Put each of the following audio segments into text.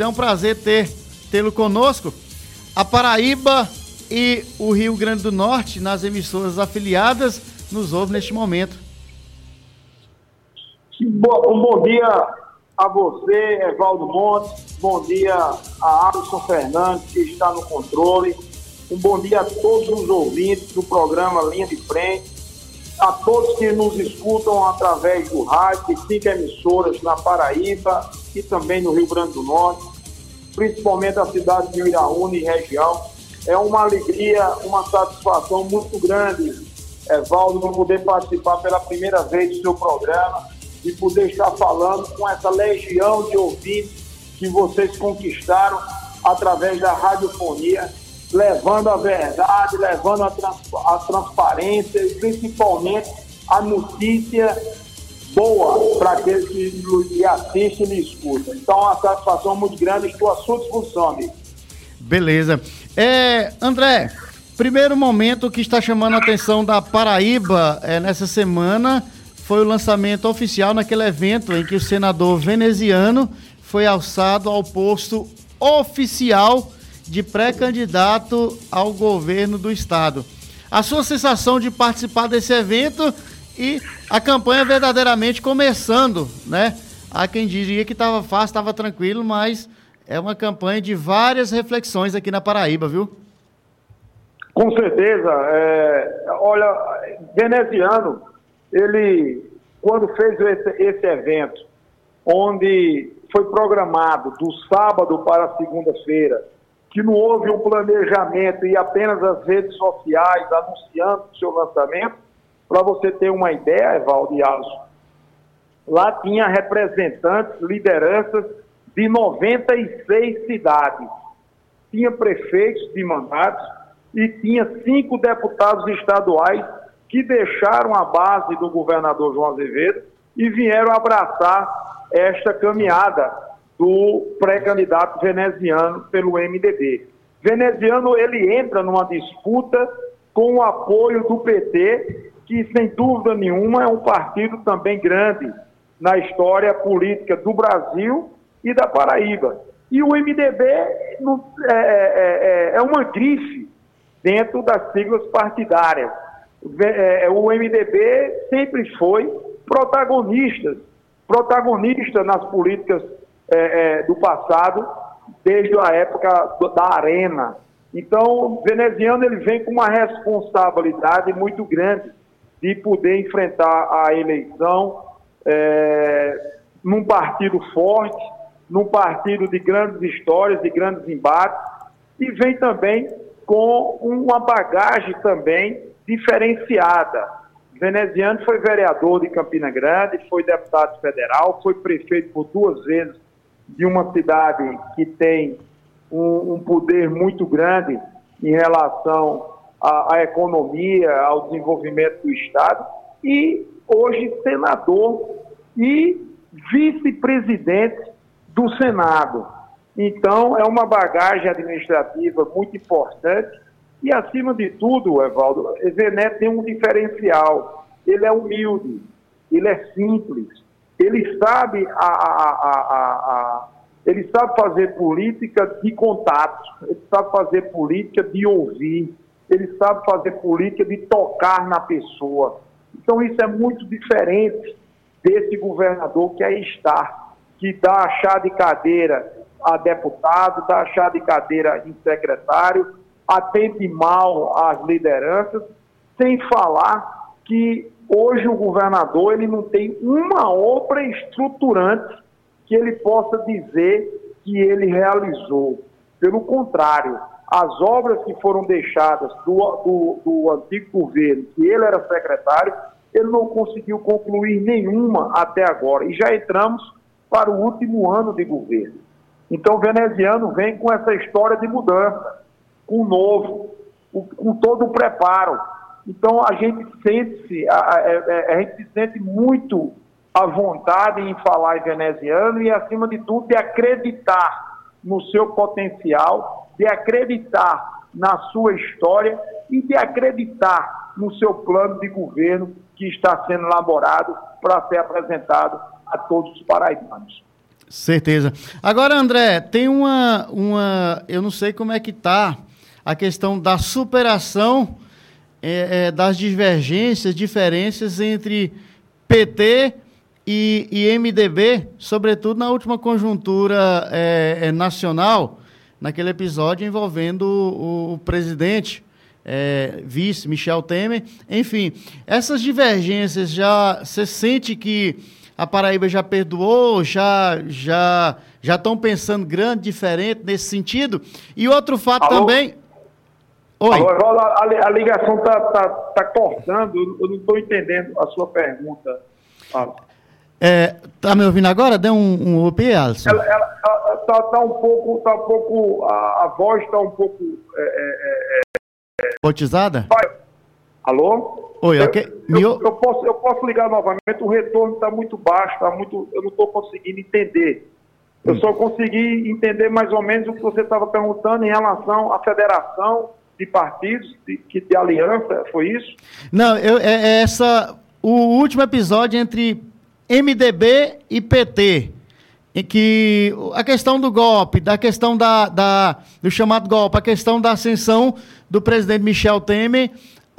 É um prazer ter tê-lo conosco. A Paraíba e o Rio Grande do Norte, nas emissoras afiliadas, nos ouve neste momento. Um bom dia a você, Evaldo Montes. Bom dia a Alisson Fernandes, que está no controle. Um bom dia a todos os ouvintes do programa Linha de Frente. A todos que nos escutam através do rádio, cinco emissoras na Paraíba e também no Rio Grande do Norte, principalmente a cidade de Iraúna e região. É uma alegria, uma satisfação muito grande, Evaldo, de poder participar pela primeira vez do seu programa e poder estar falando com essa legião de ouvintes que vocês conquistaram através da radiofonia, levando a verdade, levando a, trans, a transparência e principalmente a notícia boa para aqueles que lhe assistem e lhe escutam. Então, uma satisfação muito grande, estou à sua disposição, amigo. Beleza. É, André, primeiro momento que está chamando a atenção da Paraíba é, nessa semana foi o lançamento oficial naquele evento em que o senador veneziano foi alçado ao posto oficial de pré-candidato ao governo do estado. A sua sensação de participar desse evento e a campanha verdadeiramente começando, né? Há quem diria que estava fácil, estava tranquilo, mas é uma campanha de várias reflexões aqui na Paraíba, viu? Com certeza. É, olha, veneziano ele, quando fez esse, esse evento, onde foi programado do sábado para segunda-feira, que não houve um planejamento e apenas as redes sociais anunciando o seu lançamento, para você ter uma ideia, Evaldo e lá tinha representantes, lideranças de 96 cidades. Tinha prefeitos de mandatos e tinha cinco deputados estaduais que deixaram a base do governador João Azevedo e vieram abraçar esta caminhada do pré-candidato veneziano pelo MDB. Veneziano ele entra numa disputa com o apoio do PT, que sem dúvida nenhuma é um partido também grande na história política do Brasil e da Paraíba. E o MDB é, é, é, é uma grife dentro das siglas partidárias. O MDB sempre foi protagonista, protagonista nas políticas do passado, desde a época da Arena. Então, o veneziano ele vem com uma responsabilidade muito grande de poder enfrentar a eleição é, num partido forte, num partido de grandes histórias, de grandes embates, e vem também com uma bagagem também diferenciada. Veneziano foi vereador de Campina Grande, foi deputado federal, foi prefeito por duas vezes de uma cidade que tem um, um poder muito grande em relação à, à economia, ao desenvolvimento do Estado, e hoje senador e vice-presidente do Senado. Então, é uma bagagem administrativa muito importante e, acima de tudo, Evaldo, Zené tem um diferencial. Ele é humilde, ele é simples, ele sabe, a, a, a, ele sabe fazer política de contato, ele sabe fazer política de ouvir, ele sabe fazer política de tocar na pessoa. Então, isso é muito diferente desse governador que aí está, que dá chá de cadeira a deputado, dá chá de cadeira em secretário, atende mal às lideranças, sem falar que hoje o governador ele não tem uma obra estruturante que ele possa dizer que ele realizou. Pelo contrário, as obras que foram deixadas do, do, do antigo governo, que ele era secretário, ele não conseguiu concluir nenhuma até agora. E já entramos para o último ano de governo. Então, o veneziano vem com essa história de mudança com o novo, com todo o preparo. Então a gente sente, a, a, a, é, a, gente se sente muito à vontade em falar em veneziano e, acima de tudo, de acreditar no seu potencial, de acreditar na sua história e de acreditar no seu plano de governo que está sendo elaborado para ser apresentado a todos os paraibanos. Certeza. Agora, André, tem uma, uma. Eu não sei como é que tá a questão da superação é, é, das divergências, diferenças entre PT e, e MDB, sobretudo na última conjuntura é, é, nacional, naquele episódio envolvendo o, o presidente. É, vice Michel Temer, enfim, essas divergências já você sente que a Paraíba já perdoou, já já já estão pensando grande, diferente nesse sentido. E outro fato Alô? também. Oi. Alô, a, a, ligação está tá, tá cortando, eu não estou entendendo a sua pergunta. É, tá me ouvindo agora? Dê um, um OP, Alisson. Ela, ela, tá, tá, um pouco, tá um pouco, a, a voz está um pouco... É, é, é, Botizada? Alô? Oi, ok. Eu, eu, eu, posso, eu posso ligar novamente, o retorno está muito baixo, tá muito, eu não estou conseguindo entender. Eu hum. só consegui entender mais ou menos o que você estava perguntando em relação à federação de partidos, de, de aliança, foi isso? Não, eu, é, é essa, o último episódio entre MDB e PT, em que a questão do golpe, da questão da, da, do chamado golpe, a questão da ascensão do presidente Michel Temer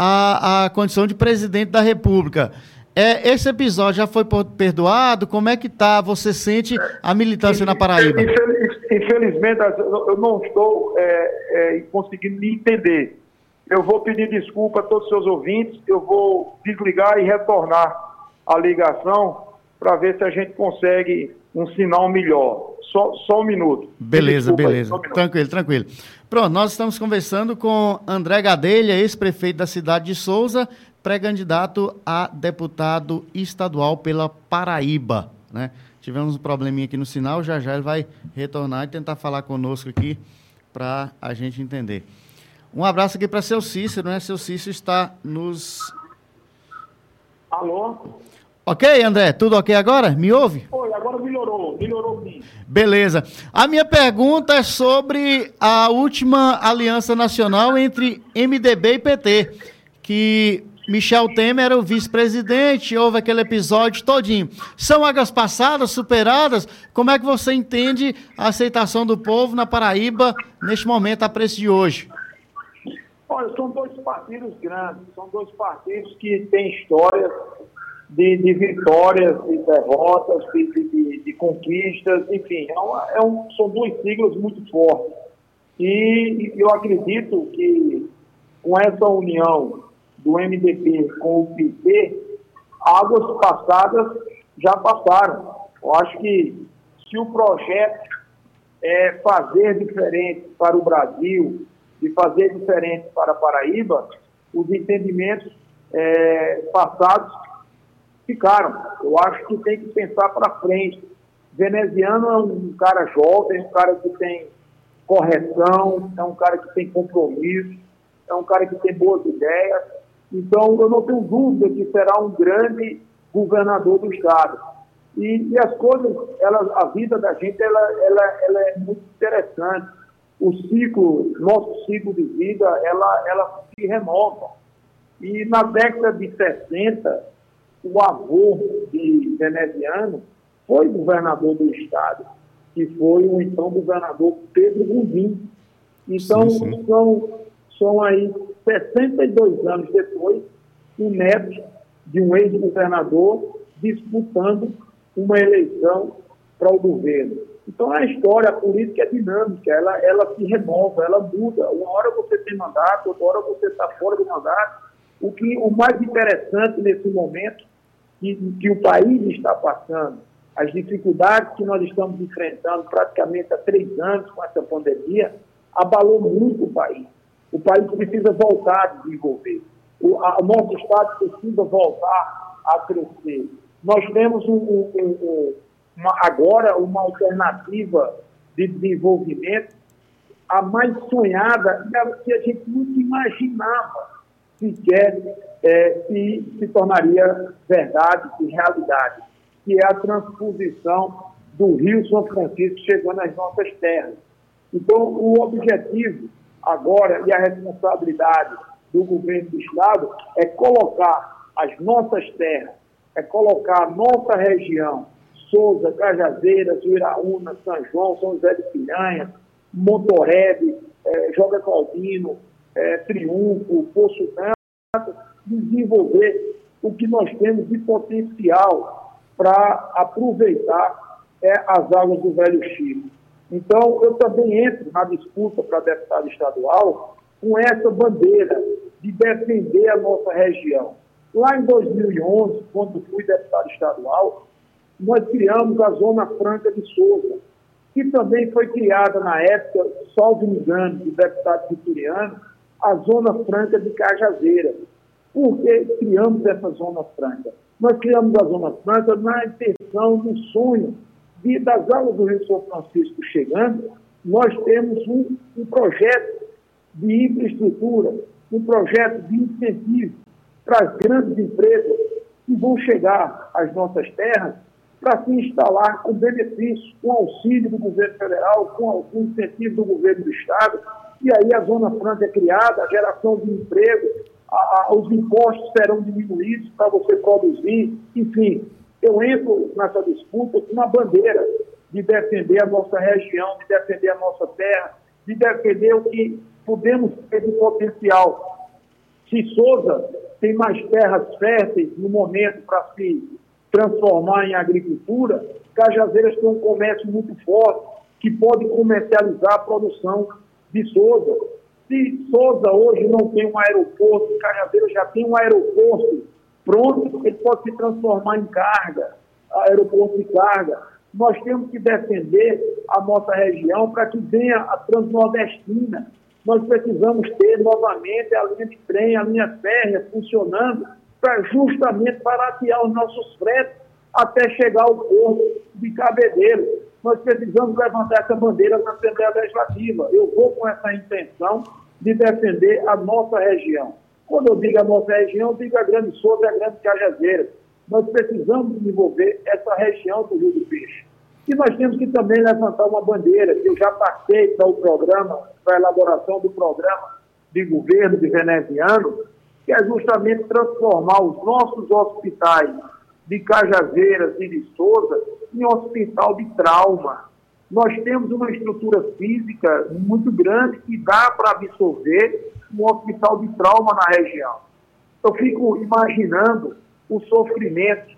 a, a condição de presidente da República. É, esse episódio já foi perdoado? Como é que tá? Você sente a militância na Paraíba? Infelizmente, eu não estou é, é, conseguindo me entender. Eu vou pedir desculpa a todos os seus ouvintes, eu vou desligar e retornar a ligação para ver se a gente consegue um sinal melhor. Só, só um minuto. Beleza, Desculpa beleza. Um tranquilo, tranquilo. Pronto, nós estamos conversando com André Gadelha, ex-prefeito da cidade de Souza, pré-candidato a deputado estadual pela Paraíba. Né? Tivemos um probleminha aqui no sinal, já já ele vai retornar e tentar falar conosco aqui para a gente entender. Um abraço aqui para seu Cícero, né? Seu Cícero está nos. Alô? Ok, André, tudo ok agora? Me ouve? Oi, agora melhorou, melhorou sim. Beleza. A minha pergunta é sobre a última aliança nacional entre MDB e PT, que Michel Temer era o vice-presidente, houve aquele episódio todinho. São águas passadas, superadas? Como é que você entende a aceitação do povo na Paraíba neste momento, a preço de hoje? Olha, são dois partidos grandes, são dois partidos que têm histórias de, de vitórias, de derrotas, de, de, de conquistas, enfim, é, uma, é um, são duas siglas muito fortes. E, e eu acredito que com essa união do MDB com o PT, águas passadas já passaram. Eu acho que se o projeto é fazer diferente para o Brasil e fazer diferente para a Paraíba, os entendimentos é, passados ficaram. Eu acho que tem que pensar para frente. Veneziano é um cara jovem, um cara que tem correção, é um cara que tem compromisso, é um cara que tem boas ideias. Então, eu não tenho dúvida que será um grande governador do Estado. E, e as coisas, ela, a vida da gente, ela, ela, ela é muito interessante. O ciclo, nosso ciclo de vida, ela, ela se renova. E na década de 60, o avô de Veneziano foi governador do estado, que foi o então governador Pedro Guzim. Então, sim, sim. São, são aí 62 anos depois, o neto de um ex-governador disputando uma eleição para o governo. Então, a história, a política é dinâmica, ela, ela se renova, ela muda. Uma hora você tem mandato, outra hora você está fora do mandato. O, que, o mais interessante nesse momento que, que o país está passando, as dificuldades que nós estamos enfrentando praticamente há três anos com essa pandemia, abalou muito o país. O país precisa voltar a desenvolver. O a, nosso Estado precisa voltar a crescer. Nós temos um, um, um, uma, agora uma alternativa de desenvolvimento a mais sonhada que a gente nunca imaginava sequer é, se, se tornaria verdade e realidade, que é a transposição do Rio São Francisco chegando às nossas terras. Então, o objetivo agora e a responsabilidade do governo do Estado é colocar as nossas terras, é colocar a nossa região Souza, Cajazeiras, Uiraúna, São João, São José de Piranha, Montorebe, é, Joga Claudino, é, Triunfo, Poço desenvolver o que nós temos de potencial para aproveitar é, as águas do Velho Chico. Então, eu também entro na disputa para deputado estadual com essa bandeira de defender a nossa região. Lá em 2011, quando fui deputado estadual, nós criamos a Zona Franca de Souza, que também foi criada na época, salvo engano, do deputado vitoriano, a Zona Franca de Cajazeira. Por que criamos essa Zona Franca? Nós criamos a Zona Franca na intenção, no sonho de, das aulas do Rio São Francisco chegando, nós temos um, um projeto de infraestrutura, um projeto de incentivo para as grandes empresas que vão chegar às nossas terras para se instalar com benefício, com auxílio do governo federal, com, com incentivo do governo do Estado. E aí a Zona Franca é criada, a geração de emprego, a, a, os impostos serão diminuídos para você produzir. Enfim, eu entro nessa disputa com uma bandeira de defender a nossa região, de defender a nossa terra, de defender o que podemos ter de potencial. Se Souza tem mais terras férteis no momento para se transformar em agricultura, Cajazeiras tem um comércio muito forte que pode comercializar a produção de Souza. Se Souza hoje não tem um aeroporto, Cajazeiras já tem um aeroporto pronto, ele pode se transformar em carga, aeroporto de carga. Nós temos que defender a nossa região para que venha a Transnordestina. Nós precisamos ter novamente a linha de trem, a linha férrea funcionando para justamente baratear os nossos fretes até chegar ao porto de Cabedelo. Nós precisamos levantar essa bandeira na Assembleia Legislativa. Eu vou com essa intenção de defender a nossa região. Quando eu digo a nossa região, eu digo a Grande Souza e a Grande Cajazeira. Nós precisamos desenvolver essa região do Rio do Peixe. E nós temos que também levantar uma bandeira, que eu já passei para o programa, para a elaboração do programa de governo de veneziano, que é justamente transformar os nossos hospitais de Cajazeiras e de Souza em hospital de trauma. Nós temos uma estrutura física muito grande que dá para absorver um hospital de trauma na região. Eu fico imaginando o sofrimento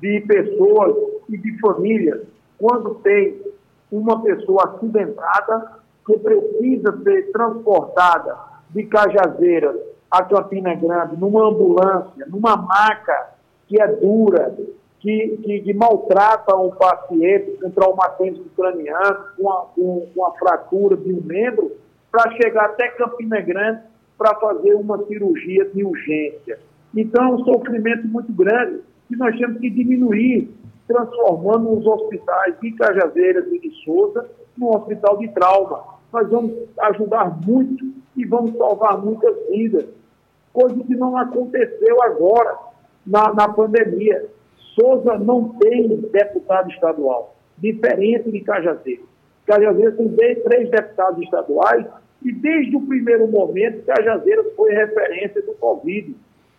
de pessoas e de famílias quando tem uma pessoa acidentada que precisa ser transportada de Cajazeiras a Campina Grande, numa ambulância, numa maca que é dura, que, que, que maltrata um paciente com traumatismo craniano, com a, com, com a fratura de um membro, para chegar até Campina Grande para fazer uma cirurgia de urgência. Então, é um sofrimento muito grande que nós temos que diminuir, transformando os hospitais de Cajazeiras e de Souza num hospital de trauma. Nós vamos ajudar muito e vamos salvar muitas vidas coisa que não aconteceu agora na, na pandemia. Souza não tem deputado estadual, diferente de Cajazeiras. Cajazeiras tem três deputados estaduais e desde o primeiro momento Cajazeiras foi referência do Covid.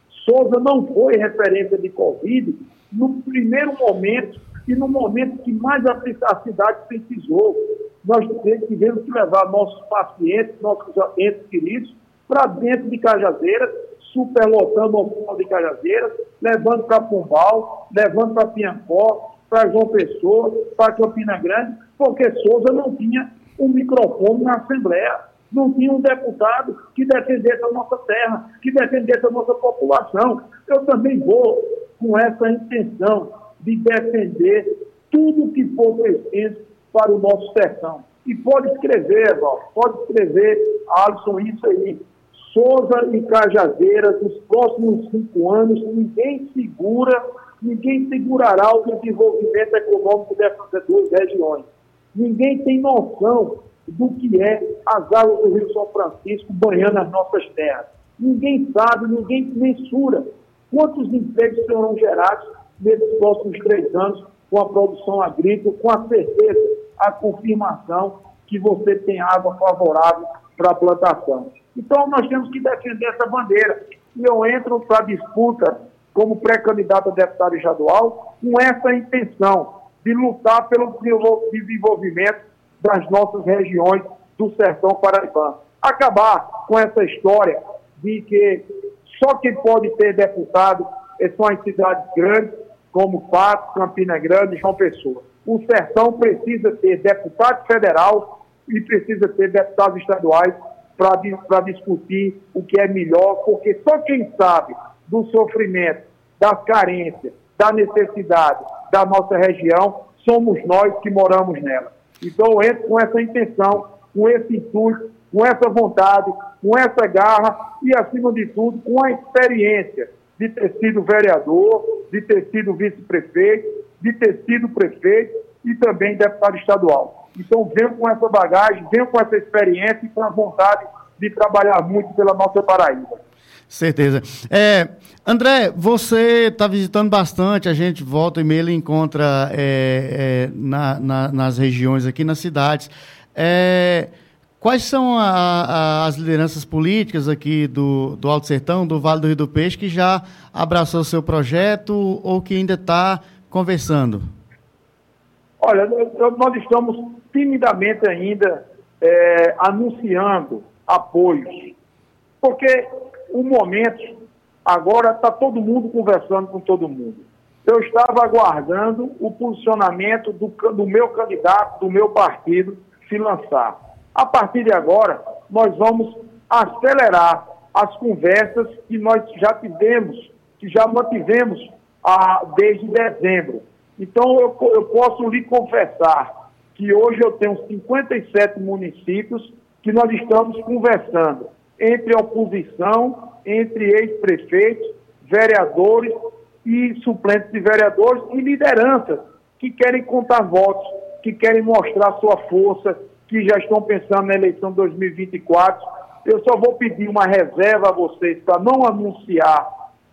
Souza não foi referência de Covid no primeiro momento e no momento que mais a, cidade precisou. Nós tivemos que levar nossos pacientes, nossos entes queridos, para dentro de Cajazeiras, superlotando o hospital de Cajazeiras, levando para Pombal, levando para Piancó, para João Pessoa, para Campina Grande, porque Souza não tinha um microfone na Assembleia, não tinha um deputado que defendesse a nossa terra, que defendesse a nossa população. Eu também vou com essa intenção de defender tudo que for preciso para o nosso sertão. E pode escrever, Val, pode escrever, Alisson, isso aí. Souza e Cajazeiras, nos próximos cinco anos, ninguém segura, ninguém segurará o desenvolvimento econômico dessas duas regiões. Ninguém tem noção do que é as águas do Rio São Francisco banhando as nossas terras. Ninguém sabe, ninguém mensura quantos empregos serão gerados nesses próximos três anos com a produção agrícola, com a certeza, a confirmação que você tem água favorável para a plantação. Então, nós temos que defender essa bandeira. E eu entro para a disputa como pré-candidato a deputado estadual com essa intenção de lutar pelo desenvolvimento das nossas regiões do sertão paraibano. Acabar com essa história de que só quem pode ter deputado são as cidades grandes, como Pato, Campina Grande e João Pessoa. O sertão precisa ter deputado federal e precisa ter deputados estaduais para discutir o que é melhor, porque só quem sabe do sofrimento, das carências, da necessidade da nossa região somos nós que moramos nela. Então eu entro com essa intenção, com esse intuito, com essa vontade, com essa garra e, acima de tudo, com a experiência de ter sido vereador, de ter sido vice-prefeito, de ter sido prefeito e também deputado estadual. Então venho com essa bagagem, venho com essa experiência e com a vontade de trabalhar muito pela nossa Paraíba. Certeza. É, André, você está visitando bastante, a gente volta e meia encontra é, é, na, na, nas regiões aqui, nas cidades. É, quais são a, a, as lideranças políticas aqui do, do Alto Sertão, do Vale do Rio do Peixe, que já abraçou o seu projeto ou que ainda está conversando? Olha, nós estamos timidamente ainda é, anunciando apoios, porque o momento agora está todo mundo conversando com todo mundo. Eu estava aguardando o posicionamento do, do meu candidato, do meu partido, se lançar. A partir de agora, nós vamos acelerar as conversas que nós já tivemos, que já mantivemos ah, desde dezembro. Então, eu, eu posso lhe confessar que hoje eu tenho 57 municípios que nós estamos conversando entre oposição, entre ex-prefeitos, vereadores e suplentes de vereadores e lideranças que querem contar votos, que querem mostrar sua força, que já estão pensando na eleição 2024. Eu só vou pedir uma reserva a vocês para não anunciar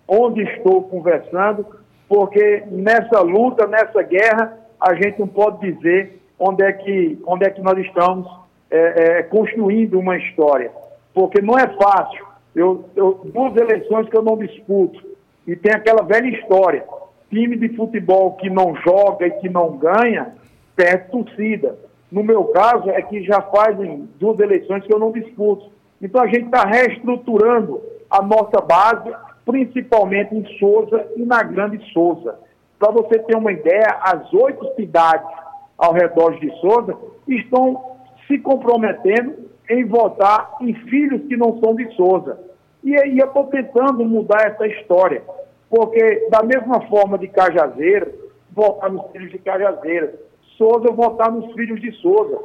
onde estou conversando, porque nessa luta, nessa guerra, a gente não pode dizer onde é que, onde é que nós estamos é, é, construindo uma história porque não é fácil. Eu, eu, duas eleições que eu não disputo, e tem aquela velha história: time de futebol que não joga e que não ganha, perde torcida. No meu caso, é que já fazem duas eleições que eu não disputo. Então a gente está reestruturando a nossa base, principalmente em Souza e na Grande Souza. Para você ter uma ideia, as oito cidades ao redor de Souza estão se comprometendo em votar em filhos que não são de Souza. E aí eu estou tentando mudar essa história, porque da mesma forma de Cajazeira, votar nos filhos de Cajazeira, Souza votar nos filhos de Souza.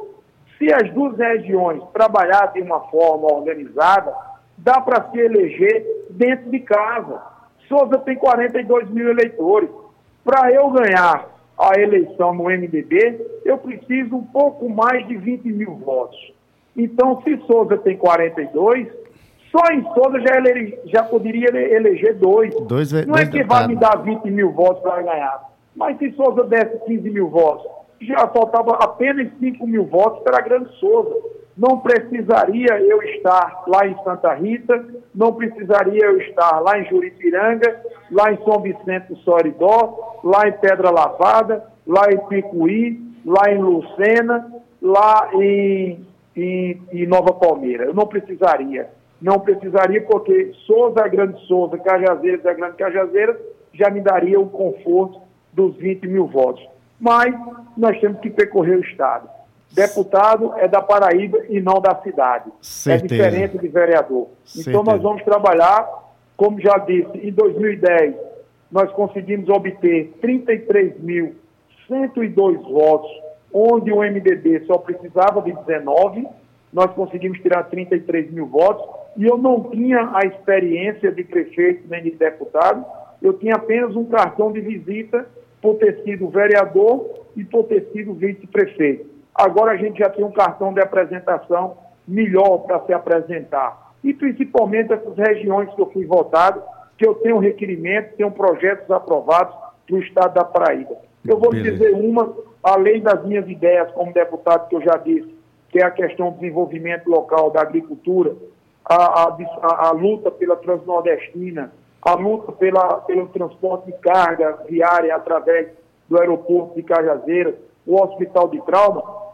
Se as duas regiões trabalharem de uma forma organizada, dá para se eleger dentro de casa. Souza tem 42 mil eleitores. Para eu ganhar a eleição no MDB, eu preciso um pouco mais de 20 mil votos. Então, se Souza tem 42, só em Souza já, ele, já poderia eleger dois. dois Não é que vai me dar 20 mil votos para ganhar. Mas se Souza desse 15 mil votos, já faltava apenas 5 mil votos para a Grande Souza. Não precisaria eu estar lá em Santa Rita, não precisaria eu estar lá em Juripiranga, lá em São Vicente do Soridó, lá em Pedra Lavada, lá em Picuí, lá em Lucena, lá em e, e Nova Palmeira. Eu não precisaria. Não precisaria porque Souza é Grande Souza, Cajazeiras é Grande Cajazeiras, já me daria o conforto dos 20 mil votos. Mas nós temos que percorrer o Estado. Deputado é da Paraíba e não da cidade. É Certeza. É diferente de vereador. Certeza. Então nós vamos trabalhar, como já disse, em 2010 nós conseguimos obter 33.102 votos onde o MDB só precisava de 19, nós conseguimos tirar 33 mil votos, e eu não tinha a experiência de prefeito nem de deputado, eu tinha apenas um cartão de visita por ter sido vereador e por ter sido vice-prefeito. Agora a gente já tem um cartão de apresentação melhor para se apresentar. E principalmente essas regiões que eu fui votado, que eu tenho requerimentos, tenho projetos aprovados para o estado da Paraíba. Eu vou Beleza. dizer uma além das minhas ideias como deputado, que eu já disse, que é a questão do desenvolvimento local da agricultura, a, a, a luta pela transnordestina, a luta pela, pelo transporte de carga viária através do aeroporto de Cajazeiras, o Hospital de Trauma,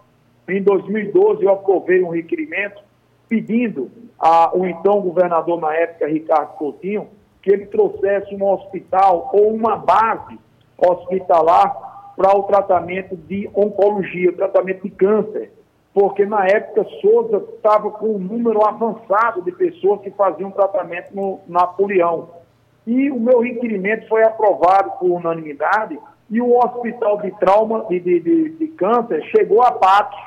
em 2012 eu aprovei um requerimento pedindo ao então governador na época, Ricardo Coutinho, que ele trouxesse um hospital ou uma base hospitalar para o tratamento de oncologia, tratamento de câncer, porque na época Souza estava com um número avançado de pessoas que faziam tratamento no Napoleão. E o meu requerimento foi aprovado por unanimidade e o hospital de trauma de, de, de, de câncer chegou a Patos,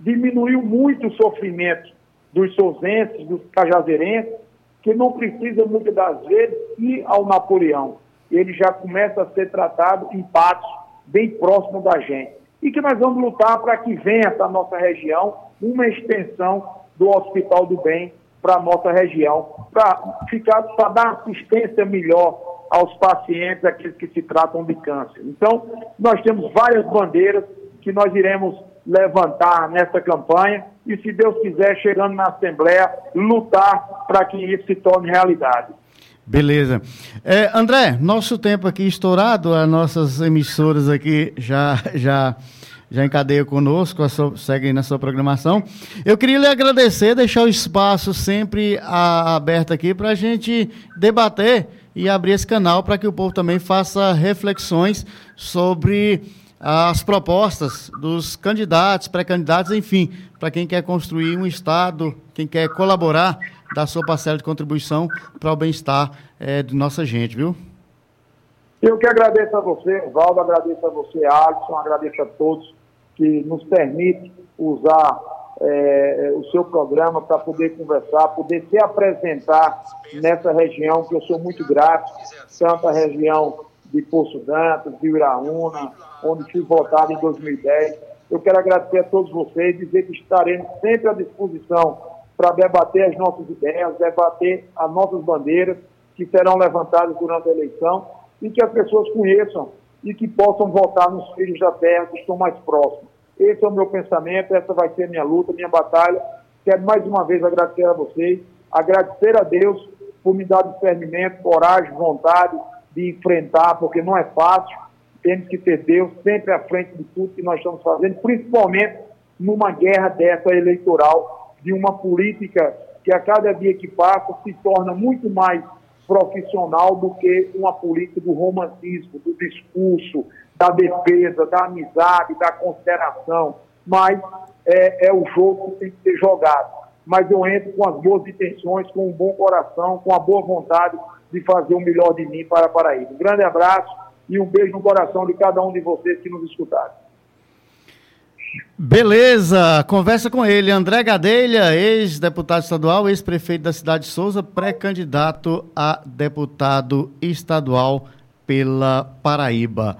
diminuiu muito o sofrimento dos souzenses, dos cajazeirenses, que não precisa muitas das vezes ir ao Napoleão. Ele já começa a ser tratado em Patos, bem próximo da gente. E que nós vamos lutar para que venha para a nossa região uma extensão do Hospital do Bem para a nossa região, para ficar, para dar assistência melhor aos pacientes, aqueles que se tratam de câncer. Então, nós temos várias bandeiras que nós iremos levantar nessa campanha e, se Deus quiser, chegando na Assembleia, lutar para que isso se torne realidade. Beleza. É, André, nosso tempo aqui estourado, as nossas emissoras aqui já já já encadeia conosco, seguem na sua programação. Eu queria lhe agradecer, deixar o espaço sempre a, aberto aqui para a gente debater e abrir esse canal para que o povo também faça reflexões sobre as propostas dos candidatos, pré-candidatos, enfim, para quem quer construir um Estado, quem quer colaborar da sua parcela de contribuição para o bem-estar é, de nossa gente, viu? Eu que agradeço a você, Valdo, agradeço a você, Alisson, agradeço a todos que nos permite usar é, o seu programa para poder conversar, poder se apresentar nessa região que eu sou muito grato, tanto a região de Poço Dantas, de Iraúna, onde fui votado em 2010. Eu quero agradecer a todos vocês, dizer que estaremos sempre à disposição para debater as nossas ideias, debater as nossas bandeiras que serão levantadas durante a eleição e que as pessoas conheçam e que possam votar nos filhos da terra que estão mais próximos. Esse é o meu pensamento, essa vai ser minha luta, minha batalha. Quero mais uma vez agradecer a vocês, agradecer a Deus por me dar discernimento, coragem, vontade de enfrentar, porque não é fácil. Temos que ter Deus sempre à frente de tudo que nós estamos fazendo, principalmente numa guerra dessa eleitoral, de uma política que a cada dia que passa se torna muito mais profissional do que uma política do romantismo, do discurso, da defesa, da amizade, da consideração, mas é, é, o jogo que tem que ser jogado. Mas eu entro com as boas intenções, com um bom coração, com a boa vontade de fazer o melhor de mim para Paraíba. Um grande abraço e um beijo no coração de cada um de vocês que nos escutaram. Beleza, conversa com ele, André Gadelha, ex-deputado estadual, ex-prefeito da cidade de Souza, pré-candidato a deputado estadual pela Paraíba.